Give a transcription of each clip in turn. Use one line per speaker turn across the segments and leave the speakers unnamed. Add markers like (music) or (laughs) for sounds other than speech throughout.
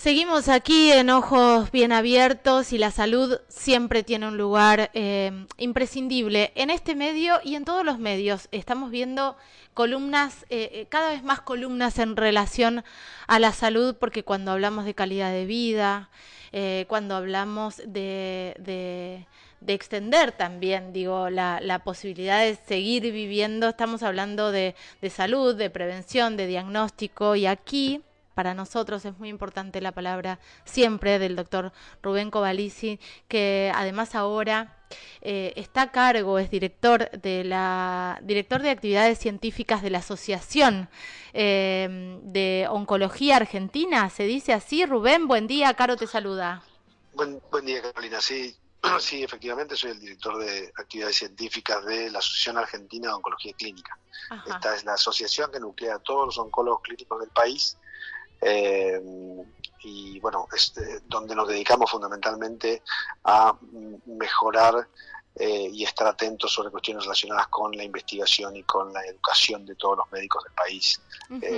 Seguimos aquí en Ojos Bien Abiertos y la salud siempre tiene un lugar eh, imprescindible en este medio y en todos los medios. Estamos viendo columnas, eh, eh, cada vez más columnas en relación a la salud, porque cuando hablamos de calidad de vida, cuando hablamos de, de, extender también, digo, la, posibilidad de seguir viviendo, estamos hablando de salud, de prevención, de diagnóstico y aquí para nosotros es muy importante la palabra siempre del doctor Rubén Covalici, que además ahora eh, está a cargo, es director de la director de actividades científicas de la Asociación eh, de Oncología Argentina. ¿Se dice así? Rubén, buen día, Caro te saluda.
Buen, buen día, Carolina. Sí, (clears throat) sí, efectivamente soy el director de actividades científicas de la Asociación Argentina de Oncología Clínica. Esta es la asociación que nuclea a todos los oncólogos clínicos del país eh, y bueno, es eh, donde nos dedicamos fundamentalmente a mejorar eh, y estar atentos sobre cuestiones relacionadas con la investigación y con la educación de todos los médicos del país,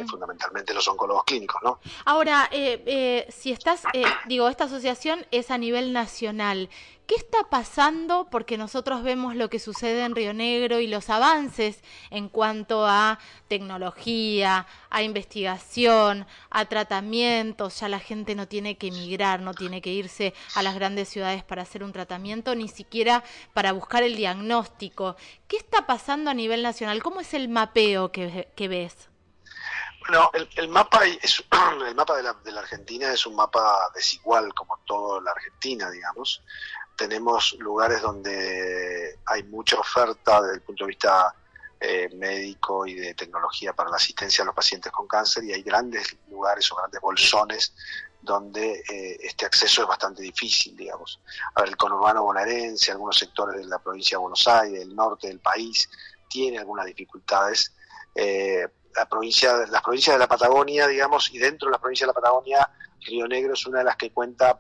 fundamentalmente los oncólogos clínicos, ¿no?
Ahora, si estás, digo, esta asociación es a nivel nacional. ¿Qué está pasando? Porque nosotros vemos lo que sucede en Río Negro y los avances en cuanto a tecnología, a investigación, a tratamientos. Ya la gente no tiene que emigrar, no tiene que irse a las grandes ciudades para hacer un tratamiento, ni siquiera para buscar el diagnóstico. ¿Qué está pasando a nivel nacional? ¿Cómo es el mapeo que, ves?
Bueno, el, mapa es, (clears throat) el mapa de la, de la, Argentina es un mapa desigual como toda la Argentina, digamos tenemos lugares donde hay mucha oferta desde el punto de vista eh, médico y de tecnología para la asistencia a los pacientes con cáncer y hay grandes lugares o grandes bolsones donde eh, este acceso es bastante difícil, digamos. A ver, el conurbano bonaerense, algunos sectores de la provincia de Buenos Aires, el norte del país, tiene algunas dificultades. Eh, la provincia, las provincias de la Patagonia, digamos, y dentro de la provincia de la Patagonia, Río Negro es una de las que cuenta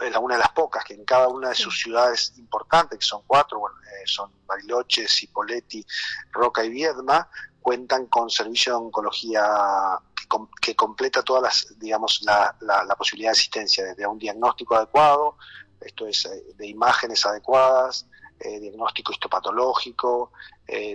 es una de las pocas que en cada una de sus ciudades importantes, que son cuatro, bueno, eh, son Bariloche, Cipolletti, Roca y Viedma, cuentan con servicio de oncología que, completa todas las, digamos, la, la, posibilidad de asistencia, desde un diagnóstico adecuado, esto es eh, de imágenes adecuadas, eh, diagnóstico histopatológico,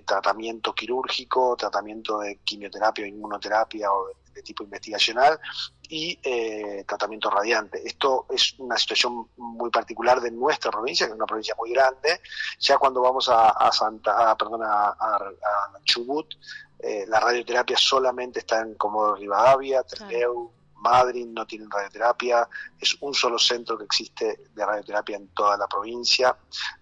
tratamiento quirúrgico, tratamiento de quimioterapia o inmunoterapia o de tipo investigacional y eh, tratamiento radiante. Esto es una situación muy particular de nuestra provincia, que es una provincia muy grande. Ya cuando vamos a, Santa, perdón, a, Chubut, eh, la radioterapia solamente está en Comodoro Rivadavia, Trelew, Madrid no tienen radioterapia, es un solo centro que existe de radioterapia en toda la provincia.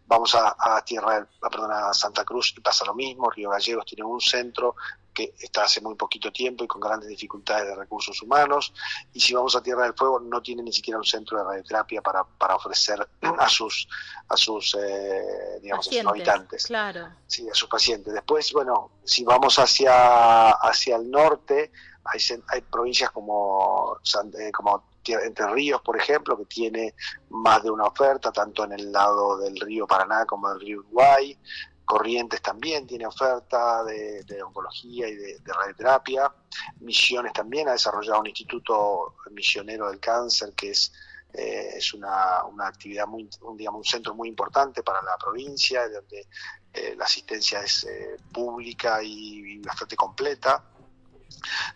Vamos a, Tierra, perdón, a Santa Cruz y pasa lo mismo, Río Gallegos tiene un centro, que está hace muy poquito tiempo y con grandes dificultades de recursos humanos. Y si vamos a Tierra del Fuego, no tiene ni siquiera un centro de radioterapia para, para ofrecer a sus, a sus eh, digamos, habitantes.
Claro.
Sí, a sus pacientes. Después, bueno, si vamos hacia, hacia el norte, hay, hay provincias como, eh, como Entre Ríos, por ejemplo, que tiene más de una oferta, tanto en el lado del río Paraná como del río Uruguay. Corrientes también tiene oferta de, oncología y de, radioterapia. Misiones también ha desarrollado un instituto misionero del cáncer que es, eh, es una, una, actividad muy, un, digamos, un centro muy importante para la provincia, donde eh, la asistencia es eh, pública y, bastante completa.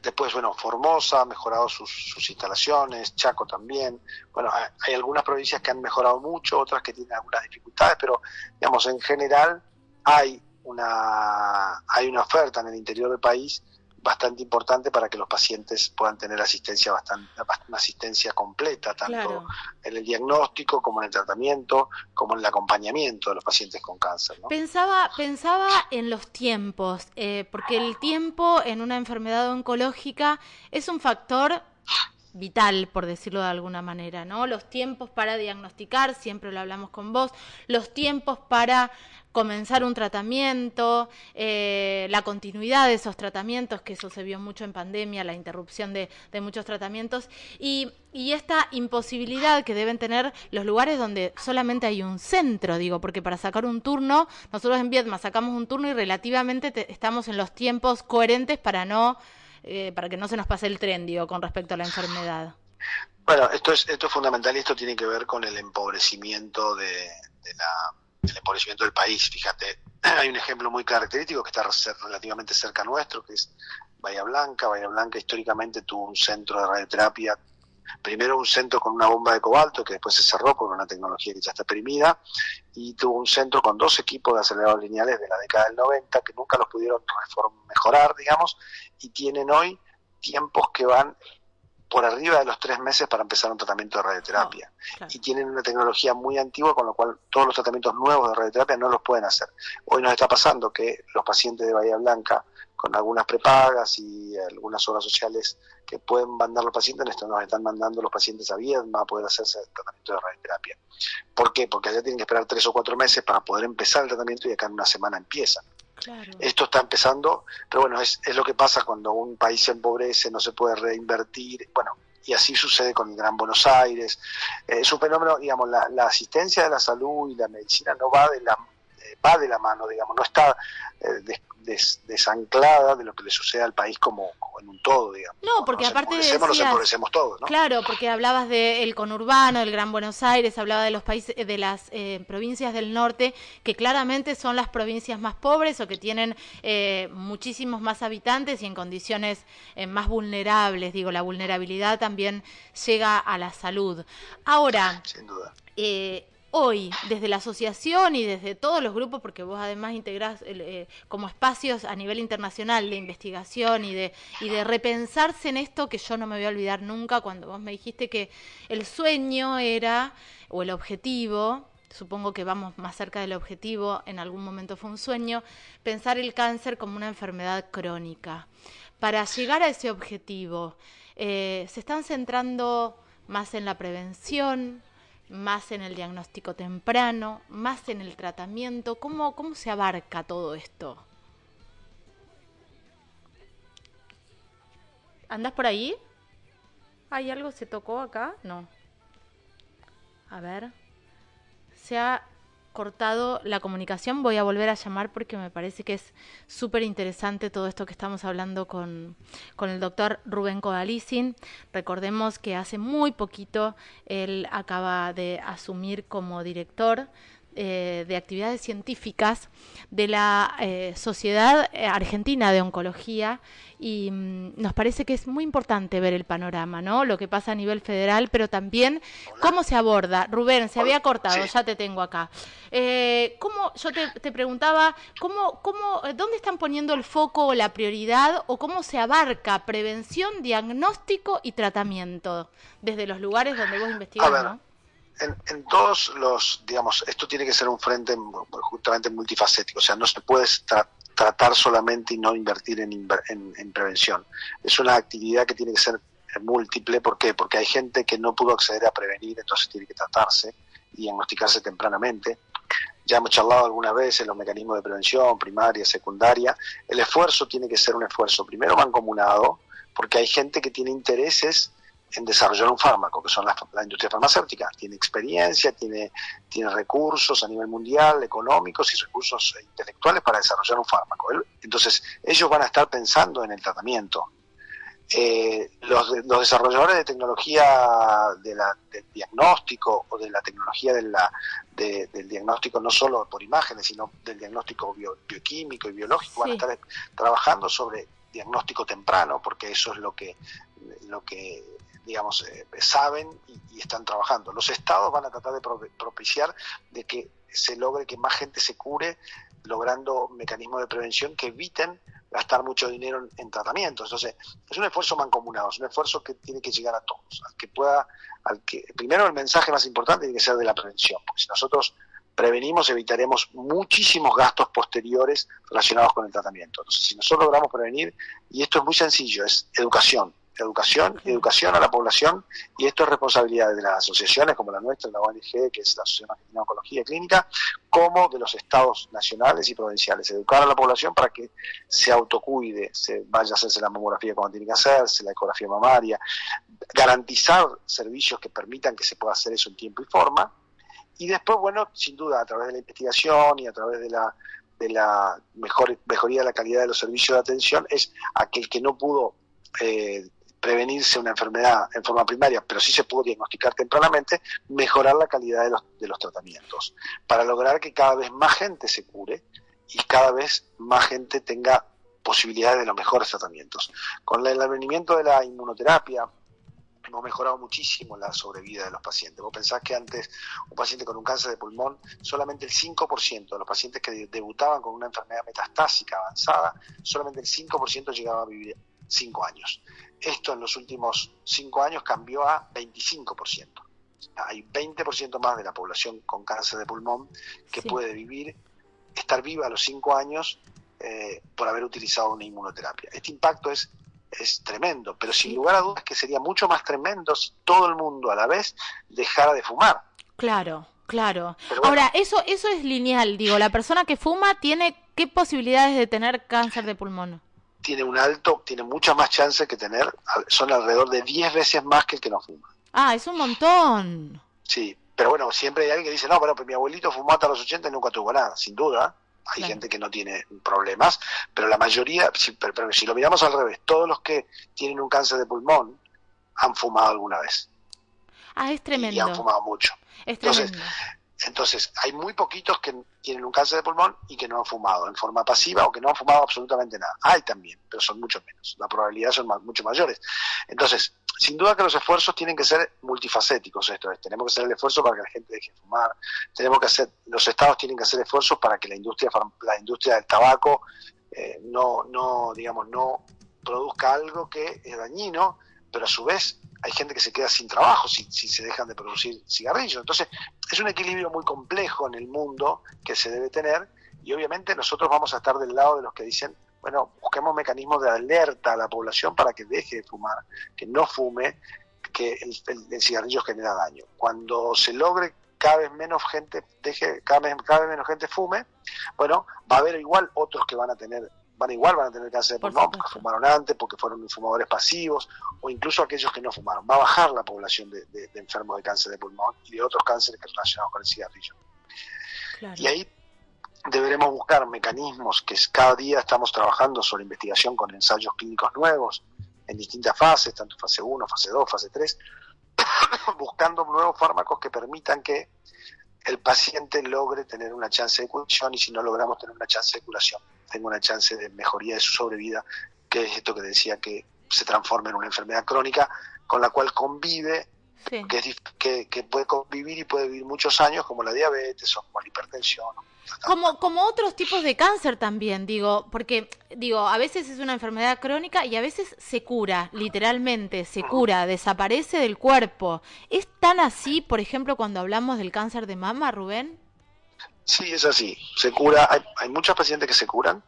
Después, bueno, Formosa ha mejorado sus, sus, instalaciones, Chaco también. Bueno, hay algunas provincias que han mejorado mucho, otras que tienen algunas dificultades, pero, digamos, en general hay una, hay una oferta en el interior del país bastante importante para que los pacientes puedan tener asistencia bastante, una asistencia completa, tanto en el diagnóstico como en el tratamiento, como en el acompañamiento de los pacientes con cáncer.
Pensaba, pensaba en los tiempos, eh, porque el tiempo en una enfermedad oncológica es un factor vital, por decirlo de alguna manera, ¿no? Los tiempos para diagnosticar, siempre lo hablamos con vos, los tiempos para comenzar un tratamiento, eh, la continuidad de esos tratamientos, que eso se vio mucho en pandemia, la interrupción de, muchos tratamientos, y, esta imposibilidad que deben tener los lugares donde solamente hay un centro, digo, porque para sacar un turno, nosotros en Viedma sacamos un turno y relativamente estamos en los tiempos coherentes para no, eh, para que no se nos pase el tren, digo, con respecto a la enfermedad.
Bueno, esto es, esto es fundamental y esto tiene que ver con el empobrecimiento de, la, del empobrecimiento del país. Fíjate, (clears throat) hay un ejemplo muy característico que está relativamente cerca nuestro, que es Bahía Blanca. Bahía Blanca históricamente tuvo un centro de radioterapia, primero un centro con una bomba de cobalto que después se cerró con una tecnología que ya está perimida, y tuvo un centro con dos equipos de aceleradores lineales de la década del 90 que nunca los pudieron mejorar, digamos, y tienen hoy tiempos que van por arriba de los tres meses para empezar un tratamiento de radioterapia. Oh, y tienen una tecnología muy antigua, con lo cual todos los tratamientos nuevos de radioterapia no los pueden hacer. Hoy nos está pasando que los pacientes de Bahía Blanca, con algunas prepagas y algunas obras sociales que pueden mandar los pacientes, esto nos están mandando los pacientes a Viedma a poder hacerse el tratamiento de radioterapia. ¿Por qué? Porque allá tienen que esperar tres o cuatro meses para poder empezar el tratamiento y acá en una semana empiezan. Esto está empezando, pero bueno, es, es lo que pasa cuando un país se empobrece, no se puede reinvertir, bueno, y así sucede con el Gran Buenos Aires. Eh, es un fenómeno, digamos, la, la, asistencia de la salud y la medicina no va de la va de la mano, digamos, no está eh, desanclada de lo que le sucede al país como, en un todo, digamos.
No, porque aparte
decías, nos empobrecemos todos, ¿no?
Claro, porque hablabas del conurbano, del Gran Buenos Aires, hablaba de los países, de las eh, provincias del norte, que claramente son las provincias más pobres o que tienen eh, muchísimos más habitantes y en condiciones eh, más vulnerables. Digo, la vulnerabilidad también llega a la salud. Ahora,
Sin duda.
Eh, hoy, desde la asociación y desde todos los grupos, porque vos además integrás eh, como espacios a nivel internacional de investigación y de, repensarse en esto, que yo no me voy a olvidar nunca cuando vos me dijiste que el sueño era, o el objetivo, supongo que vamos más cerca del objetivo, en algún momento fue un sueño, pensar el cáncer como una enfermedad crónica. Para llegar a ese objetivo, eh, ¿se están centrando más en la prevención, más en el diagnóstico temprano, más en el tratamiento? ¿Cómo, cómo se abarca todo esto? ¿Andas por ahí? ¿Hay algo? ¿Se tocó acá? No. A ver. Se ha cortado la comunicación, voy a volver a llamar porque me parece que es súper interesante todo esto que estamos hablando con, con el doctor Rubén Codalicin. Recordemos que hace muy poquito él acaba de asumir como director eh, de actividades científicas de la eh, Sociedad Argentina de Oncología y mm, nos parece que es muy importante ver el panorama, ¿no? Lo que pasa a nivel federal, pero también cómo se aborda. Rubén, se había cortado, ya te tengo acá. Eh, ¿Cómo, yo te, preguntaba, ¿cómo, cómo, dónde están poniendo el foco o la prioridad o cómo se abarca prevención, diagnóstico y tratamiento desde los lugares donde vos investigás, ¿no?
En, todos los, digamos, esto tiene que ser un frente justamente multifacético, o sea, no se puede tratar solamente y no invertir en, en, prevención. Es una actividad que tiene que ser múltiple, ¿por qué? Porque hay gente que no pudo acceder a prevenir, entonces tiene que tratarse y diagnosticarse tempranamente. Ya hemos charlado alguna vez en los mecanismos de prevención, primaria, secundaria. El esfuerzo tiene que ser un esfuerzo primero mancomunado, porque hay gente que tiene intereses en desarrollar un fármaco, que son la, industria farmacéutica. Tiene experiencia, tiene, tiene recursos a nivel mundial, económicos y recursos intelectuales para desarrollar un fármaco. Entonces, ellos van a estar pensando en el tratamiento. Eh, los, los, desarrolladores de tecnología de la, del diagnóstico o de la tecnología de la, del diagnóstico no solo por imágenes, sino del diagnóstico bioquímico y biológico, van a estar trabajando sobre diagnóstico temprano, porque eso es lo que, lo que digamos, eh, saben y, están trabajando. Los estados van a tratar de propiciar de que se logre que más gente se cure, logrando mecanismos de prevención que eviten gastar mucho dinero en, tratamientos. Entonces, es un esfuerzo mancomunado, es un esfuerzo que tiene que llegar a todos, al que pueda, al que, primero el mensaje más importante tiene que ser de la prevención, porque si nosotros prevenimos, evitaremos muchísimos gastos posteriores relacionados con el tratamiento. Entonces, si nosotros logramos prevenir, y esto es muy sencillo, es educación, educación, educación a la población, y esto es responsabilidad de las asociaciones como la nuestra, la ONG, que es la Asociación Argentina de Oncología Clínica, como de los estados nacionales y provinciales. Educar a la población para que se autocuide, se vaya a hacerse la mamografía cuando tiene que hacerse, la ecografía mamaria, garantizar servicios que permitan que se pueda hacer eso en tiempo y forma, y después, bueno, sin duda, a través de la investigación y a través de la de la mejor, mejoría de la calidad de los servicios de atención, es aquel que no pudo eh, prevenirse una enfermedad en forma primaria, pero sí se puede diagnosticar tempranamente, mejorar la calidad de los, de los tratamientos, para lograr que cada vez más gente se cure y cada vez más gente tenga posibilidades de los mejores tratamientos. Con el advenimiento de la inmunoterapia, hemos mejorado muchísimo la sobrevida de los pacientes. Vos pensás que antes un paciente con un cáncer de pulmón, solamente el 5% de los pacientes que debutaban con una enfermedad metastásica avanzada, solamente el 5% llegaba a vivir 5 años. Esto en los últimos 5 años cambió a 25%. Hay 20% más de la población con cáncer de pulmón que puede vivir, estar viva a los 5 años eh, por haber utilizado una inmunoterapia. Este impacto es es tremendo, pero sin lugar a dudas que sería mucho más tremendo si todo el mundo a la vez dejara de fumar.
Claro, claro. Ahora, eso, eso es lineal, digo, la persona que fuma tiene qué posibilidades de tener cáncer de pulmón.
Tiene un alto, tiene muchas más chances que tener, son alrededor de 10 veces más que el que no fuma.
Ah, es un montón.
Sí, pero bueno, siempre hay alguien que dice, no, pero mi abuelito fumó hasta los 80 y nunca tuvo nada, sin duda hay gente que no tiene problemas, pero la mayoría, si, pero, si lo miramos al revés, todos los que tienen un cáncer de pulmón han fumado alguna vez.
Ah, es tremendo.
Y han fumado mucho.
Es tremendo.
Entonces, hay muy poquitos que tienen un cáncer de pulmón y que no han fumado en forma pasiva o que no han fumado absolutamente nada. Hay también, pero son mucho menos. La probabilidad son mucho mayores. Entonces, sin duda que los esfuerzos tienen que ser multifacéticos. Esto es, tenemos que hacer el esfuerzo para que la gente deje de fumar. Tenemos que hacer, los estados tienen que hacer esfuerzos para que la industria, la industria del tabaco eh, no, no, digamos, no produzca algo que es dañino, pero a su vez hay gente que se queda sin trabajo si, se dejan de producir cigarrillos. Entonces, es un equilibrio muy complejo en el mundo que se debe tener y obviamente nosotros vamos a estar del lado de los que dicen, bueno, busquemos mecanismos de alerta a la población para que deje de fumar, que no fume, que el, cigarrillo genera daño. Cuando se logre cada vez menos gente deje, cada vez, cada vez menos gente fume, bueno, va a haber igual otros que van a tener van igual van a tener cáncer de pulmón porque fumaron antes, porque fueron fumadores pasivos, o incluso aquellos que no fumaron. Va a bajar la población de, enfermos de cáncer de pulmón y de otros cánceres que relacionados con el cigarrillo. Y ahí deberemos buscar mecanismos que cada día estamos trabajando sobre investigación con ensayos clínicos nuevos en distintas fases, tanto fase 1, fase 2, fase 3, (coughs) buscando nuevos fármacos que permitan que el paciente logre tener una chance de curación y si no logramos tener una chance de curación, tenga una chance de mejoría de su sobrevida, que es esto que decía que se transforma en una enfermedad crónica con la cual convive, que, que, puede convivir y puede vivir muchos años, como la diabetes o como la hipertensión.
Como, como otros tipos de cáncer también, digo, porque digo, a veces es una enfermedad crónica y a veces se cura, literalmente, se cura, desaparece del cuerpo. ¿Es tan así, por ejemplo, cuando hablamos del cáncer de mama, Rubén?
Sí, es así. Se cura. Hay, hay muchos pacientes que se curan.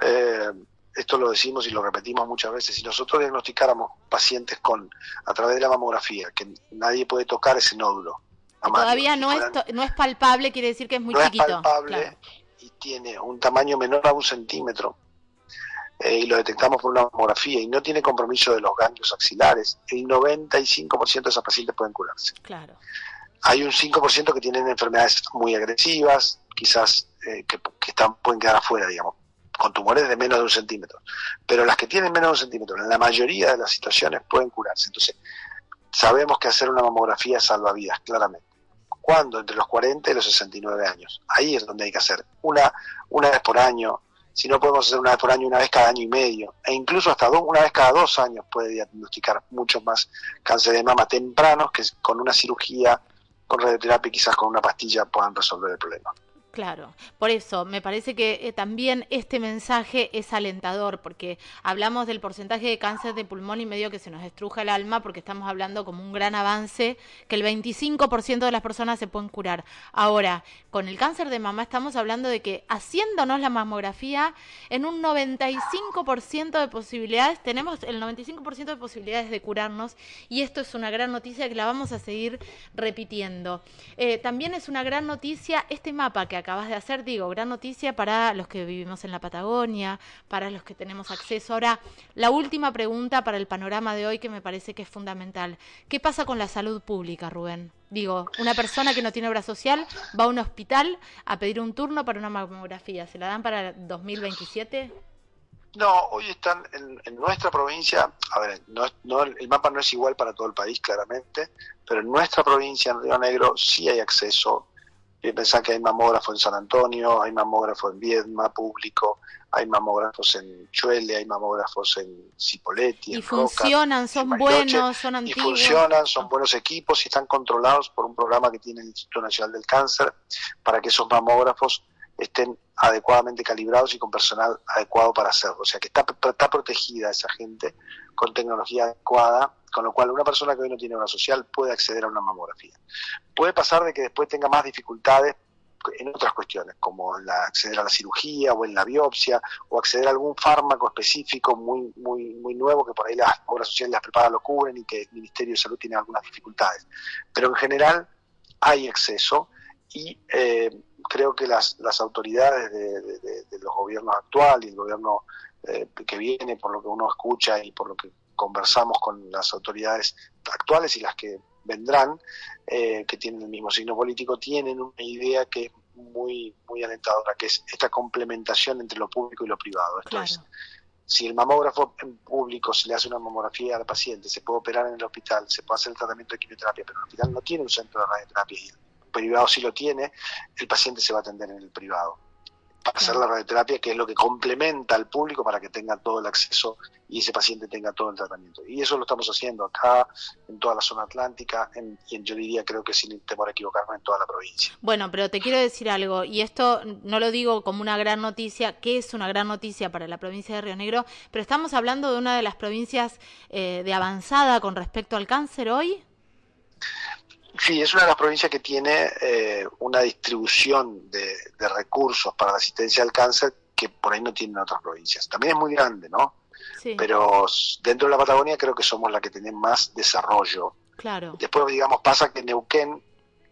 Eh, esto lo decimos y lo repetimos muchas veces. Si nosotros diagnosticáramos pacientes con a través de la mamografía, que nadie puede tocar ese nódulo.
todavía no es no es palpable, quiere decir que es muy chiquito.
Es palpable y tiene un tamaño menor a un centímetro. Eh, y lo detectamos por una mamografía y no tiene compromiso de los ganglios axilares, el 95% de esos pacientes pueden curarse.
Claro.
Hay un 5% que tienen enfermedades muy agresivas, quizás eh, que, están, pueden quedar afuera, digamos, con tumores de menos de un centímetro. Pero las que tienen menos de un centímetro, en la mayoría de las situaciones pueden curarse. Entonces, sabemos que hacer una mamografía salva vidas, claramente. ¿Cuándo? Entre los 40 y los 69 años. Ahí es donde hay que hacer. Una, una vez por año, si no podemos hacer una vez por año, una vez cada año y medio, e incluso hasta una vez cada dos años puede diagnosticar muchos más cáncer de mama tempranos que con una cirugía con radioterapia y quizás con una pastilla puedan resolver el problema.
Claro, por eso me parece que eh, también este mensaje es alentador, porque hablamos del porcentaje de cáncer de pulmón y medio que se nos estruja el alma, porque estamos hablando como un gran avance, que el 25% de las personas se pueden curar. Ahora, con el cáncer de mama estamos hablando de que haciéndonos la mamografía, en un 95% de posibilidades, tenemos el 95% de posibilidades de curarnos, y esto es una gran noticia que la vamos a seguir repitiendo. Eh, también es una gran noticia este mapa que acabas de hacer, digo, gran noticia para los que vivimos en la Patagonia, para los que tenemos acceso. Ahora, la última pregunta para el panorama de hoy que me parece que es fundamental. ¿Qué pasa con la salud pública, Rubén? Digo, una persona que no tiene obra social va a un hospital a pedir un turno para una mamografía. ¿Se la dan para 2027?
No, hoy están en, nuestra provincia, a ver, no, el mapa no es igual para todo el país, claramente, pero en nuestra provincia, en Río Negro, sí hay acceso. Pensá que hay mamógrafo en San Antonio, hay mamógrafo en Viedma, público, hay mamógrafos en Chuele, hay mamógrafos en Cipoletti.
Y funcionan, son buenos, son antiguos.
Y funcionan, son buenos equipos y están controlados por un programa que tiene el Instituto Nacional del Cáncer para que esos mamógrafos estén adecuadamente calibrados y con personal adecuado para hacerlo. O sea que está, está protegida esa gente con tecnología adecuada, con lo cual una persona que hoy no tiene obra social puede acceder a una mamografía. Puede pasar de que después tenga más dificultades en otras cuestiones, como acceder a la cirugía o en la biopsia, o acceder a algún fármaco específico muy, muy, muy nuevo que por ahí las obras sociales las preparadas lo cubren y que el Ministerio de Salud tiene algunas dificultades. Pero en general hay acceso y eh, creo que las, las autoridades de, los gobiernos actuales y el gobierno eh, que viene, por lo que uno escucha y por lo que conversamos con las autoridades actuales y las que vendrán, eh, que tienen el mismo signo político, tienen una idea que es muy, muy alentadora, que es esta complementación entre lo público y lo privado. Esto es, si el mamógrafo en público se le hace una mamografía al paciente, se puede operar en el hospital, se puede hacer el tratamiento de quimioterapia, pero el hospital no tiene un centro de radioterapia y el privado si lo tiene, el paciente se va a atender en el privado para hacer la radioterapia, que es lo que complementa al público para que tenga todo el acceso y ese paciente tenga todo el tratamiento. Y eso lo estamos haciendo acá, en toda la zona atlántica, y yo diría, creo que sin temor a equivocarme, en toda la provincia.
Bueno, pero te quiero decir algo, y esto no lo digo como una gran noticia, que es una gran noticia para la provincia de Río Negro, pero estamos hablando de una de las provincias eh, de avanzada con respecto al cáncer hoy.
Sí, es una de las provincias que tiene eh, una distribución de, recursos para la asistencia al cáncer que por ahí no tienen otras provincias. También es muy grande, ¿no? Sí. Pero dentro de la Patagonia creo que somos la que tiene más desarrollo.
Claro.
Después, digamos, pasa que Neuquén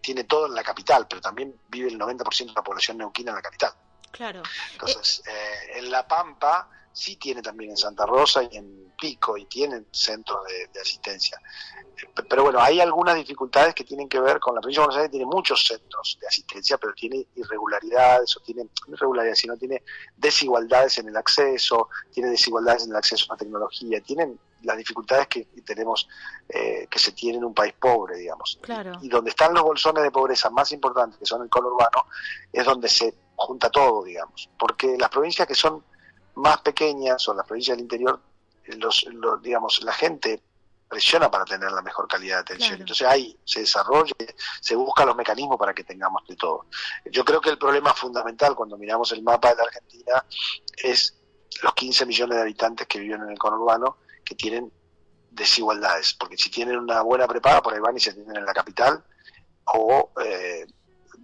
tiene todo en la capital, pero también vive el 90% de la población neuquina en la capital.
Claro.
Entonces, eh, en La Pampa sí tiene también en Santa Rosa y en Pico y tienen centros de, asistencia. Pero bueno, hay algunas dificultades que tienen que ver con la provincia de Buenos Aires, tiene muchos centros de asistencia, pero tiene irregularidades o tiene, no irregularidades, sino tiene desigualdades en el acceso, tiene desigualdades en el acceso a la tecnología, tienen las dificultades que tenemos, eh, que se tienen en un país pobre, digamos.
Claro.
Y donde están los bolsones de pobreza más importantes, que son el urbano, es donde se junta todo, digamos. Porque las provincias que son más pequeñas o las provincias del interior, los, digamos, la gente presiona para tener la mejor calidad de atención. Entonces ahí se desarrolla, se busca los mecanismos para que tengamos de todo. Yo creo que el problema fundamental cuando miramos el mapa de la Argentina es los 15 millones de habitantes que viven en el conurbano que tienen desigualdades, porque si tienen una buena prepaga, por ahí van y se atienden en la capital, o eh,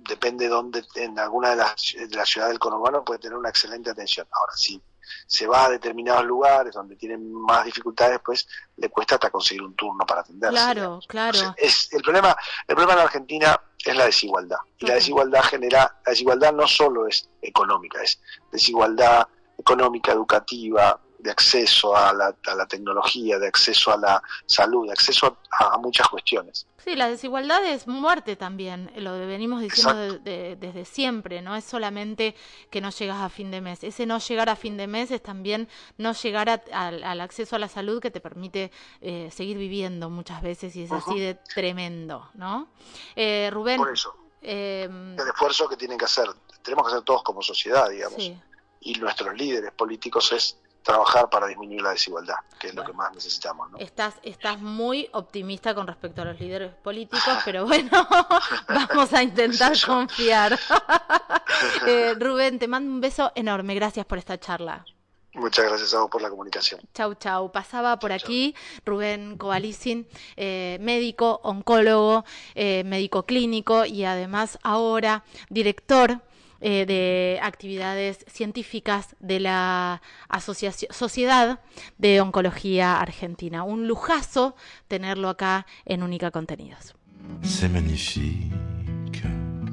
depende de dónde, en alguna de las, de las ciudades del conurbano puede tener una excelente atención. Ahora, sí se va a determinados lugares donde tienen más dificultades, pues le cuesta hasta conseguir un turno para atenderse.
Claro, claro.
es, el, problema, el problema en Argentina es la desigualdad. Y la desigualdad genera, la desigualdad no solo es económica, es desigualdad económica, educativa, de acceso a la, a la, tecnología, de acceso a la salud, de acceso a, muchas cuestiones.
Sí, la desigualdad es muerte también, lo venimos diciendo desde siempre, no es solamente que no llegas a fin de mes, ese no llegar a fin de mes es también no llegar al acceso a la salud que te permite eh, seguir viviendo muchas veces y es así de tremendo, ¿no?
Eh, Rubén. Por eso. Em, el esfuerzo que tienen que hacer, tenemos que hacer todos como sociedad, digamos. Y nuestros líderes políticos es trabajar para disminuir la desigualdad, que es lo que más necesitamos. ¿no?
Estás, estás muy optimista con respecto a los líderes políticos, (laughs) pero bueno, (laughs) vamos a intentar (laughs) confiar. Eh, Rubén, te mando un beso enorme. Gracias por esta charla.
Muchas gracias a vos por la comunicación.
Chau, chau. Pasaba por aquí Rubén Covalicin, eh, médico, oncólogo, eh, médico clínico y además ahora director eh, de actividades científicas de la Sociedad de Oncología Argentina. Un lujazo tenerlo acá en Única Contenidos.